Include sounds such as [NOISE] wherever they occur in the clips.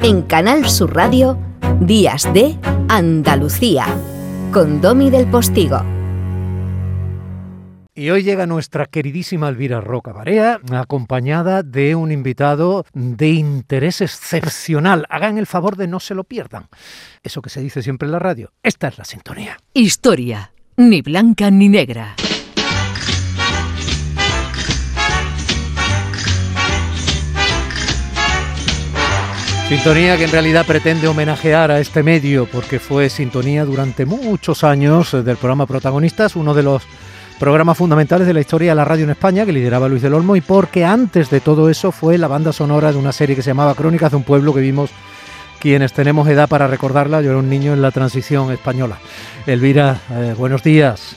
En Canal Sur Radio, Días de Andalucía, con Domi del Postigo. Y hoy llega nuestra queridísima Elvira Roca Barea, acompañada de un invitado de interés excepcional. Hagan el favor de no se lo pierdan. Eso que se dice siempre en la radio. Esta es la sintonía. Historia, ni blanca ni negra. Sintonía que en realidad pretende homenajear a este medio porque fue sintonía durante muchos años del programa Protagonistas, uno de los programas fundamentales de la historia de la radio en España que lideraba Luis del Olmo y porque antes de todo eso fue la banda sonora de una serie que se llamaba Crónicas de un pueblo que vimos quienes tenemos edad para recordarla. Yo era un niño en la transición española. Elvira, eh, buenos días.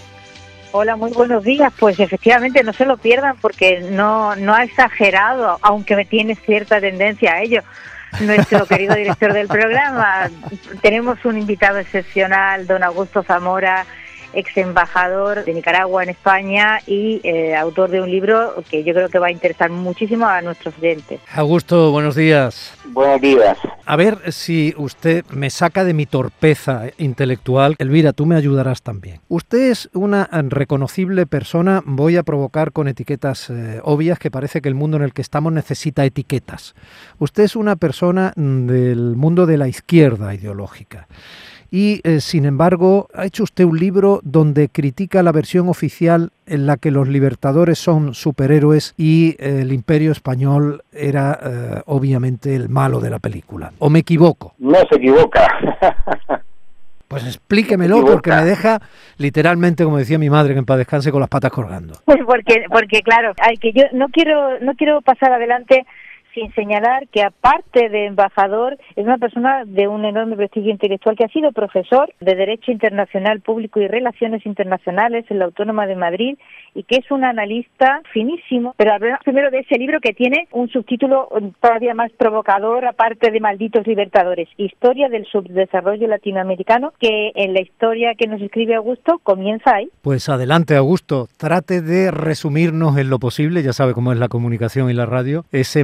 Hola, muy buenos días. Pues efectivamente no se lo pierdan porque no, no ha exagerado, aunque me tiene cierta tendencia a ello nuestro querido director del programa. Tenemos un invitado excepcional, don Augusto Zamora, ex embajador de Nicaragua en España y eh, autor de un libro que yo creo que va a interesar muchísimo a nuestros oyentes. Augusto, buenos días. Buenos días. A ver si usted me saca de mi torpeza intelectual. Elvira, tú me ayudarás también. Usted es una reconocible persona, voy a provocar con etiquetas eh, obvias que parece que el mundo en el que estamos necesita etiquetas. Usted es una persona del mundo de la izquierda ideológica y eh, sin embargo ha hecho usted un libro donde critica la versión oficial en la que los libertadores son superhéroes y eh, el imperio español era eh, obviamente el malo de la película. ¿O me equivoco? No se equivoca. [LAUGHS] Pues explíquemelo porque me deja literalmente, como decía mi madre, que en paz descanse con las patas colgando. Pues [LAUGHS] porque, porque claro, hay que yo no quiero, no quiero pasar adelante sin señalar que aparte de embajador es una persona de un enorme prestigio intelectual que ha sido profesor de Derecho Internacional Público y Relaciones Internacionales en la Autónoma de Madrid y que es un analista finísimo. Pero hablemos primero de ese libro que tiene un subtítulo todavía más provocador, aparte de Malditos Libertadores, Historia del Subdesarrollo Latinoamericano, que en la historia que nos escribe Augusto comienza ahí. Pues adelante, Augusto, trate de resumirnos en lo posible, ya sabe cómo es la comunicación y la radio, ese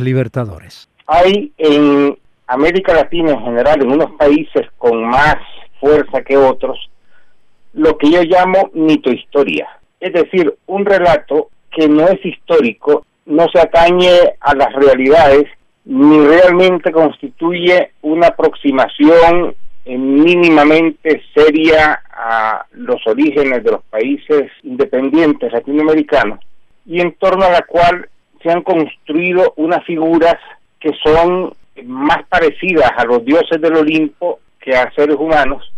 Libertadores. Hay en América Latina en general, en unos países con más fuerza que otros, lo que yo llamo mitohistoria es decir, un relato que no es histórico, no se atañe a las realidades, ni realmente constituye una aproximación mínimamente seria a los orígenes de los países independientes latinoamericanos y en torno a la cual se han construido unas figuras que son más parecidas a los dioses del Olimpo que a seres humanos.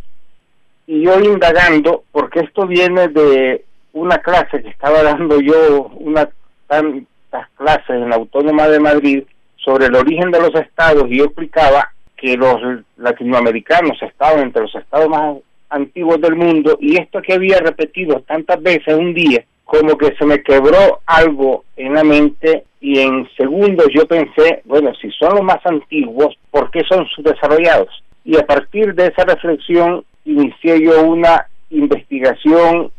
Y yo indagando, porque esto viene de una clase que estaba dando yo, unas tantas clases en la Autónoma de Madrid sobre el origen de los estados y yo explicaba que los latinoamericanos estaban entre los estados más antiguos del mundo y esto que había repetido tantas veces un día como que se me quebró algo en la mente y en segundos yo pensé, bueno, si son los más antiguos, ¿por qué son subdesarrollados? Y a partir de esa reflexión inicié yo una investigación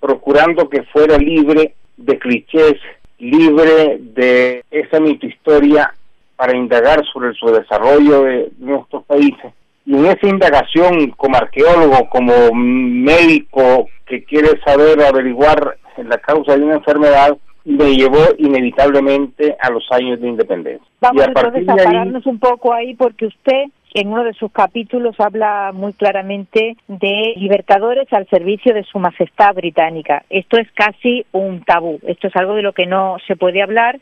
procurando que fuera libre de clichés, libre de esa mitohistoria para indagar sobre el subdesarrollo de nuestros países. Y en esa indagación como arqueólogo, como médico que quiere saber averiguar la causa de una enfermedad, me llevó inevitablemente a los años de independencia. Vamos entonces a pararnos un poco ahí porque usted en uno de sus capítulos habla muy claramente de libertadores al servicio de su majestad británica. Esto es casi un tabú, esto es algo de lo que no se puede hablar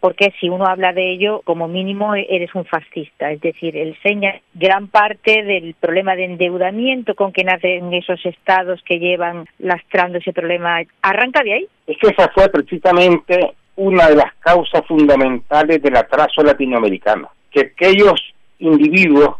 porque si uno habla de ello, como mínimo eres un fascista. Es decir, enseña gran parte del problema de endeudamiento con que nacen esos estados que llevan lastrando ese problema. ¿Arranca de ahí? Es que esa fue precisamente una de las causas fundamentales del atraso latinoamericano. Que aquellos individuos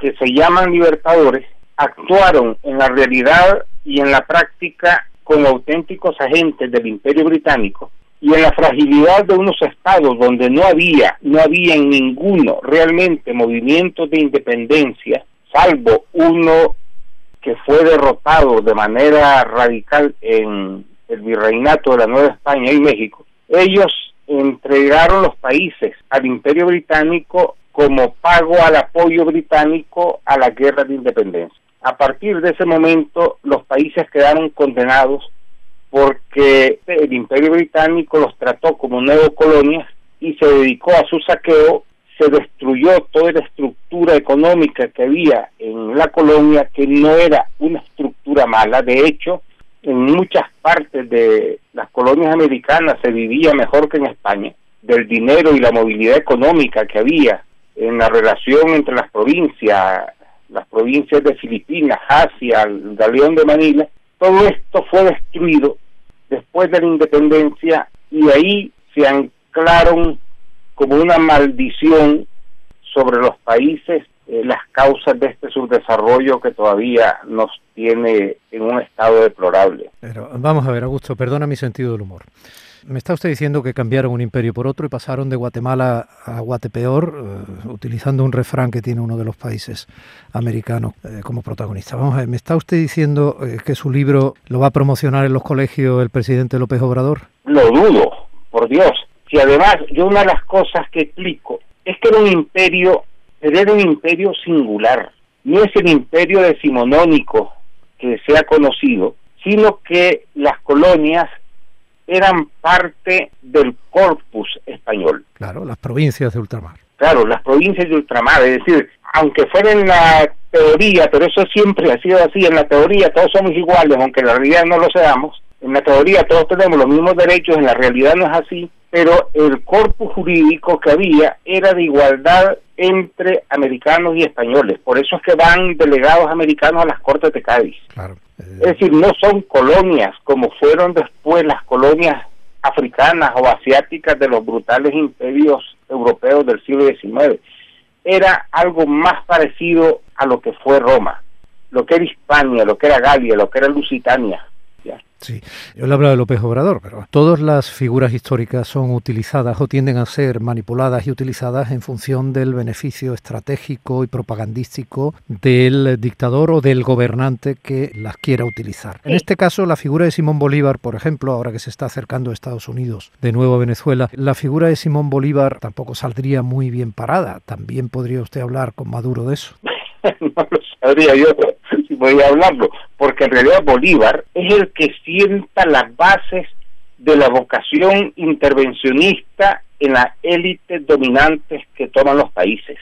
que se llaman libertadores actuaron en la realidad y en la práctica como auténticos agentes del imperio británico y en la fragilidad de unos estados donde no había, no había en ninguno realmente movimientos de independencia, salvo uno que fue derrotado de manera radical en el virreinato de la Nueva España y México, ellos entregaron los países al imperio británico como pago al apoyo británico a la guerra de independencia. A partir de ese momento los países quedaron condenados porque el imperio británico los trató como neocolonias y se dedicó a su saqueo, se destruyó toda la estructura económica que había en la colonia, que no era una estructura mala, de hecho, en muchas partes de las colonias americanas se vivía mejor que en España, del dinero y la movilidad económica que había en la relación entre las provincias, las provincias de Filipinas, Asia, el galeón de Manila, todo esto fue destruido después de la independencia y ahí se anclaron como una maldición sobre los países eh, las causas de este subdesarrollo que todavía nos tiene en un estado deplorable. Pero vamos a ver, Augusto, perdona mi sentido del humor. Me está usted diciendo que cambiaron un imperio por otro y pasaron de Guatemala a Guatepeor, eh, utilizando un refrán que tiene uno de los países americanos eh, como protagonista. Vamos a ver, ¿me está usted diciendo que su libro lo va a promocionar en los colegios el presidente López Obrador? Lo dudo, por Dios. Si además yo una de las cosas que explico es que era un imperio era un imperio singular. No es el imperio decimonónico que se ha conocido, sino que las colonias eran parte del corpus español. Claro, las provincias de ultramar. Claro, las provincias de ultramar, es decir, aunque fuera en la teoría, pero eso siempre ha sido así, en la teoría todos somos iguales, aunque en la realidad no lo seamos, en la teoría todos tenemos los mismos derechos, en la realidad no es así, pero el corpus jurídico que había era de igualdad entre americanos y españoles. Por eso es que van delegados americanos a las Cortes de Cádiz. Es decir, no son colonias como fueron después las colonias africanas o asiáticas de los brutales imperios europeos del siglo XIX. Era algo más parecido a lo que fue Roma, lo que era Hispania, lo que era Galia, lo que era Lusitania. Sí, yo le hablo de López Obrador, pero todas las figuras históricas son utilizadas o tienden a ser manipuladas y utilizadas en función del beneficio estratégico y propagandístico del dictador o del gobernante que las quiera utilizar. En este caso, la figura de Simón Bolívar, por ejemplo, ahora que se está acercando a Estados Unidos de nuevo a Venezuela, la figura de Simón Bolívar tampoco saldría muy bien parada. También podría usted hablar con Maduro de eso. [LAUGHS] no lo sabría yo si voy a hablarlo, porque en realidad Bolívar es el que sienta las bases de la vocación intervencionista en las élites dominantes que toman los países.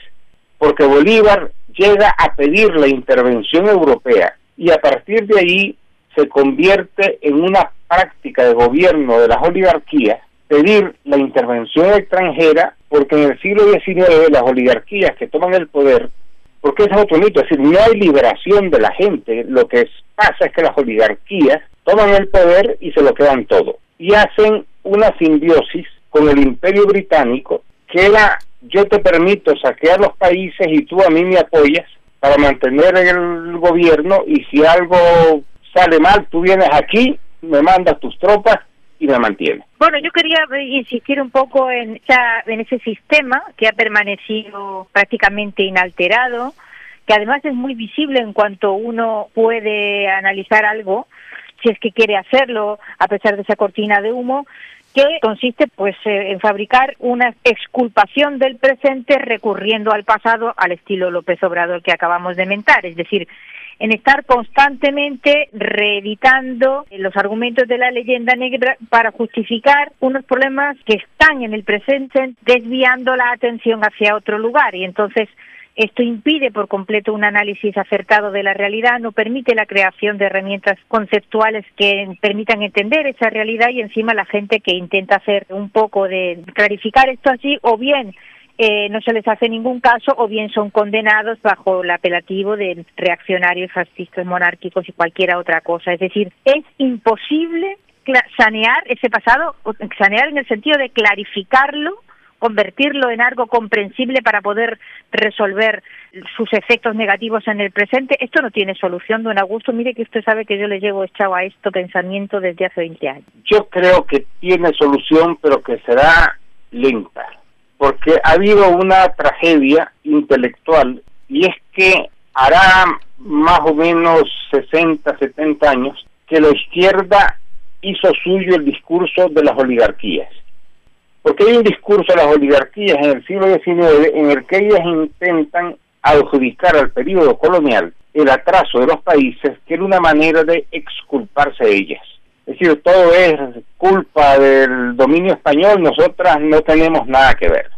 Porque Bolívar llega a pedir la intervención europea y a partir de ahí se convierte en una práctica de gobierno de las oligarquías pedir la intervención extranjera porque en el siglo XIX las oligarquías que toman el poder porque ese es otro mito, es decir, no hay liberación de la gente, lo que pasa es que las oligarquías toman el poder y se lo quedan todo, y hacen una simbiosis con el imperio británico, que era yo te permito saquear los países y tú a mí me apoyas para mantener el gobierno y si algo sale mal, tú vienes aquí, me mandas tus tropas me mantiene. Bueno, yo quería insistir un poco en, en ese sistema que ha permanecido prácticamente inalterado, que además es muy visible en cuanto uno puede analizar algo, si es que quiere hacerlo, a pesar de esa cortina de humo, que consiste pues eh, en fabricar una exculpación del presente recurriendo al pasado al estilo López Obrador que acabamos de mentar, es decir, en estar constantemente reeditando los argumentos de la leyenda negra para justificar unos problemas que están en el presente, desviando la atención hacia otro lugar. Y entonces esto impide por completo un análisis acertado de la realidad, no permite la creación de herramientas conceptuales que permitan entender esa realidad y encima la gente que intenta hacer un poco de clarificar esto así o bien eh, no se les hace ningún caso o bien son condenados bajo el apelativo de reaccionarios, fascistas, monárquicos y cualquier otra cosa. Es decir, es imposible sanear ese pasado, sanear en el sentido de clarificarlo, convertirlo en algo comprensible para poder resolver sus efectos negativos en el presente. Esto no tiene solución, don Augusto. Mire que usted sabe que yo le llevo echado a esto pensamiento desde hace 20 años. Yo creo que tiene solución, pero que será lenta porque ha habido una tragedia intelectual y es que hará más o menos 60, 70 años que la izquierda hizo suyo el discurso de las oligarquías. Porque hay un discurso de las oligarquías en el siglo XIX en el que ellas intentan adjudicar al periodo colonial el atraso de los países, que era una manera de exculparse de ellas. Es decir, todo es culpa del dominio español, nosotras no tenemos nada que ver.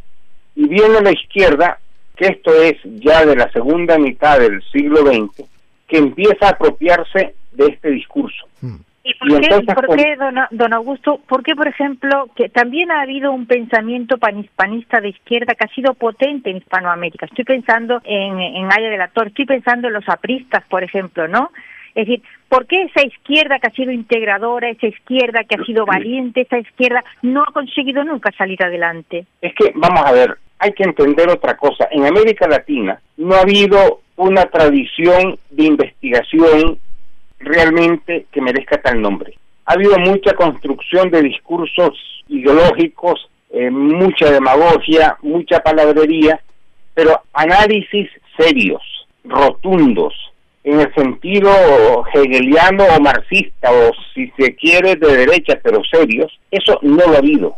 Y viene la izquierda, que esto es ya de la segunda mitad del siglo XX, que empieza a apropiarse de este discurso. Hmm. ¿Y por, qué, don, Augusto, por qué, por ejemplo, que también ha habido un pensamiento panhispanista de izquierda que ha sido potente en Hispanoamérica? Estoy pensando en, en Aya de la Torre, estoy pensando en los apristas, por ejemplo, ¿no? Es decir, ¿por qué esa izquierda que ha sido integradora, esa izquierda que ha sido valiente, esa izquierda no ha conseguido nunca salir adelante? Es que, vamos a ver, hay que entender otra cosa. En América Latina no ha habido una tradición de investigación realmente que merezca tal nombre. Ha habido mucha construcción de discursos ideológicos, eh, mucha demagogia, mucha palabrería, pero análisis serios, rotundos, en el sentido hegeliano o marxista, o si se quiere de derecha, pero serios, eso no lo ha habido.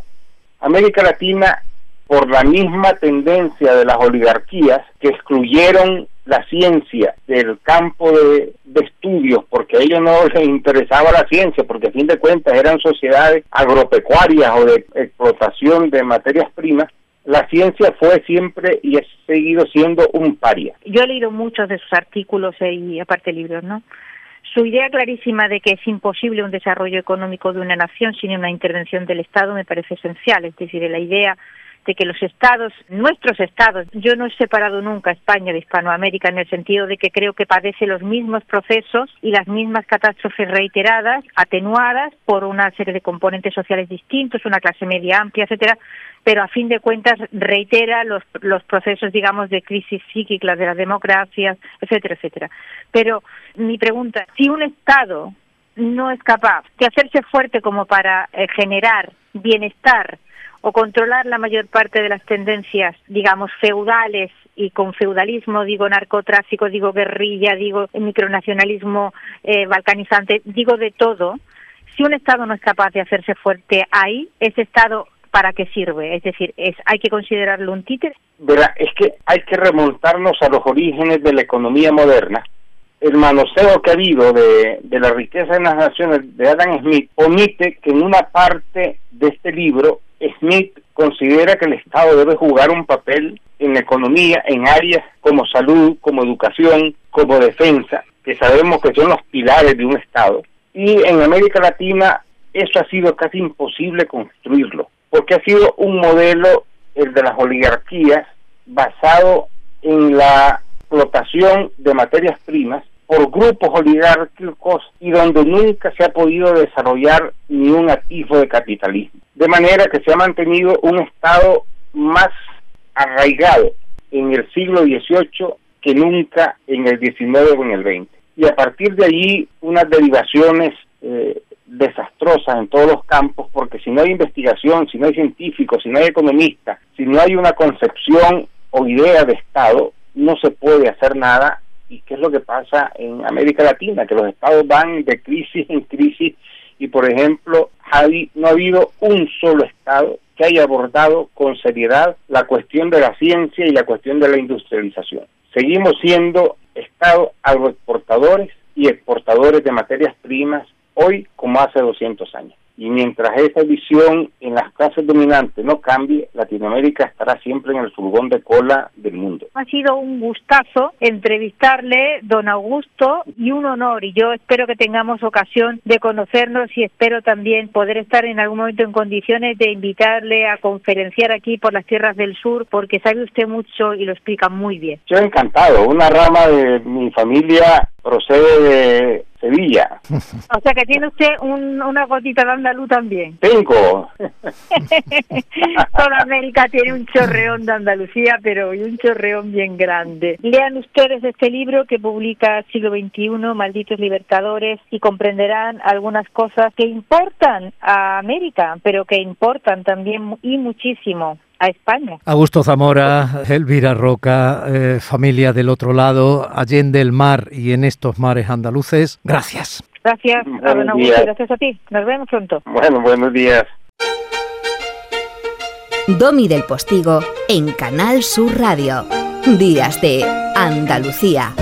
América Latina, por la misma tendencia de las oligarquías que excluyeron la ciencia del campo de, estudios porque a ellos no les interesaba la ciencia porque a fin de cuentas eran sociedades agropecuarias o de explotación de materias primas la ciencia fue siempre y ha seguido siendo un paria. Yo he leído muchos de sus artículos y aparte libros, ¿no? Su idea clarísima de que es imposible un desarrollo económico de una nación sin una intervención del Estado me parece esencial, es decir, la idea de que los estados, nuestros estados, yo no he separado nunca España de Hispanoamérica en el sentido de que creo que padece los mismos procesos y las mismas catástrofes reiteradas, atenuadas por una serie de componentes sociales distintos, una clase media amplia, etcétera, pero a fin de cuentas reitera los, los procesos, digamos, de crisis psíquicas de las democracias, etcétera, etcétera. Pero mi pregunta, si un Estado no es capaz de hacerse fuerte como para eh, generar bienestar o controlar la mayor parte de las tendencias, digamos, feudales y con feudalismo digo narcotráfico, digo guerrilla, digo micronacionalismo eh, balcanizante, digo de todo. Si un Estado no es capaz de hacerse fuerte ahí, ese Estado para qué sirve? Es decir, es hay que considerarlo un títere. Verá, es que hay que remontarnos a los orígenes de la economía moderna. El manoseo que ha habido de, de la riqueza de las naciones de Adam Smith omite que en una parte de este libro Smith considera que el Estado debe jugar un papel en la economía en áreas como salud, como educación, como defensa, que sabemos que son los pilares de un Estado. Y en América Latina eso ha sido casi imposible construirlo, porque ha sido un modelo, el de las oligarquías, basado en la explotación de materias primas por grupos oligárquicos y donde nunca se ha podido desarrollar ni un activo de capitalismo. De manera que se ha mantenido un Estado más arraigado en el siglo XVIII que nunca en el XIX o en el XX. Y a partir de allí unas derivaciones eh, desastrosas en todos los campos, porque si no hay investigación, si no hay científicos, si no hay economistas, si no hay una concepción o idea de Estado, no se puede hacer nada y qué es lo que pasa en América Latina, que los estados van de crisis en crisis y, por ejemplo, no ha habido un solo estado que haya abordado con seriedad la cuestión de la ciencia y la cuestión de la industrialización. Seguimos siendo estados agroexportadores y exportadores de materias primas hoy como hace 200 años. Y mientras esa visión en las clases dominantes no cambie, Latinoamérica estará siempre en el furgón de cola del mundo. Ha sido un gustazo entrevistarle, don Augusto, y un honor. Y yo espero que tengamos ocasión de conocernos y espero también poder estar en algún momento en condiciones de invitarle a conferenciar aquí por las tierras del sur, porque sabe usted mucho y lo explica muy bien. Yo encantado. Una rama de mi familia procede de Sevilla. [LAUGHS] O sea que tiene usted una gotita de andaluz también. Tengo. [LAUGHS] Toda América tiene un chorreón de Andalucía, pero un chorreón bien grande. Lean ustedes este libro que publica Siglo XXI, Malditos Libertadores, y comprenderán algunas cosas que importan a América, pero que importan también y muchísimo a España. Augusto Zamora, Elvira Roca, eh, familia del otro lado, allende el mar y en estos mares andaluces. Gracias. Gracias, a don Augusto, gracias a ti. Nos vemos pronto. Bueno, buenos días. Domi del Postigo en Canal Sur Radio. Días de Andalucía.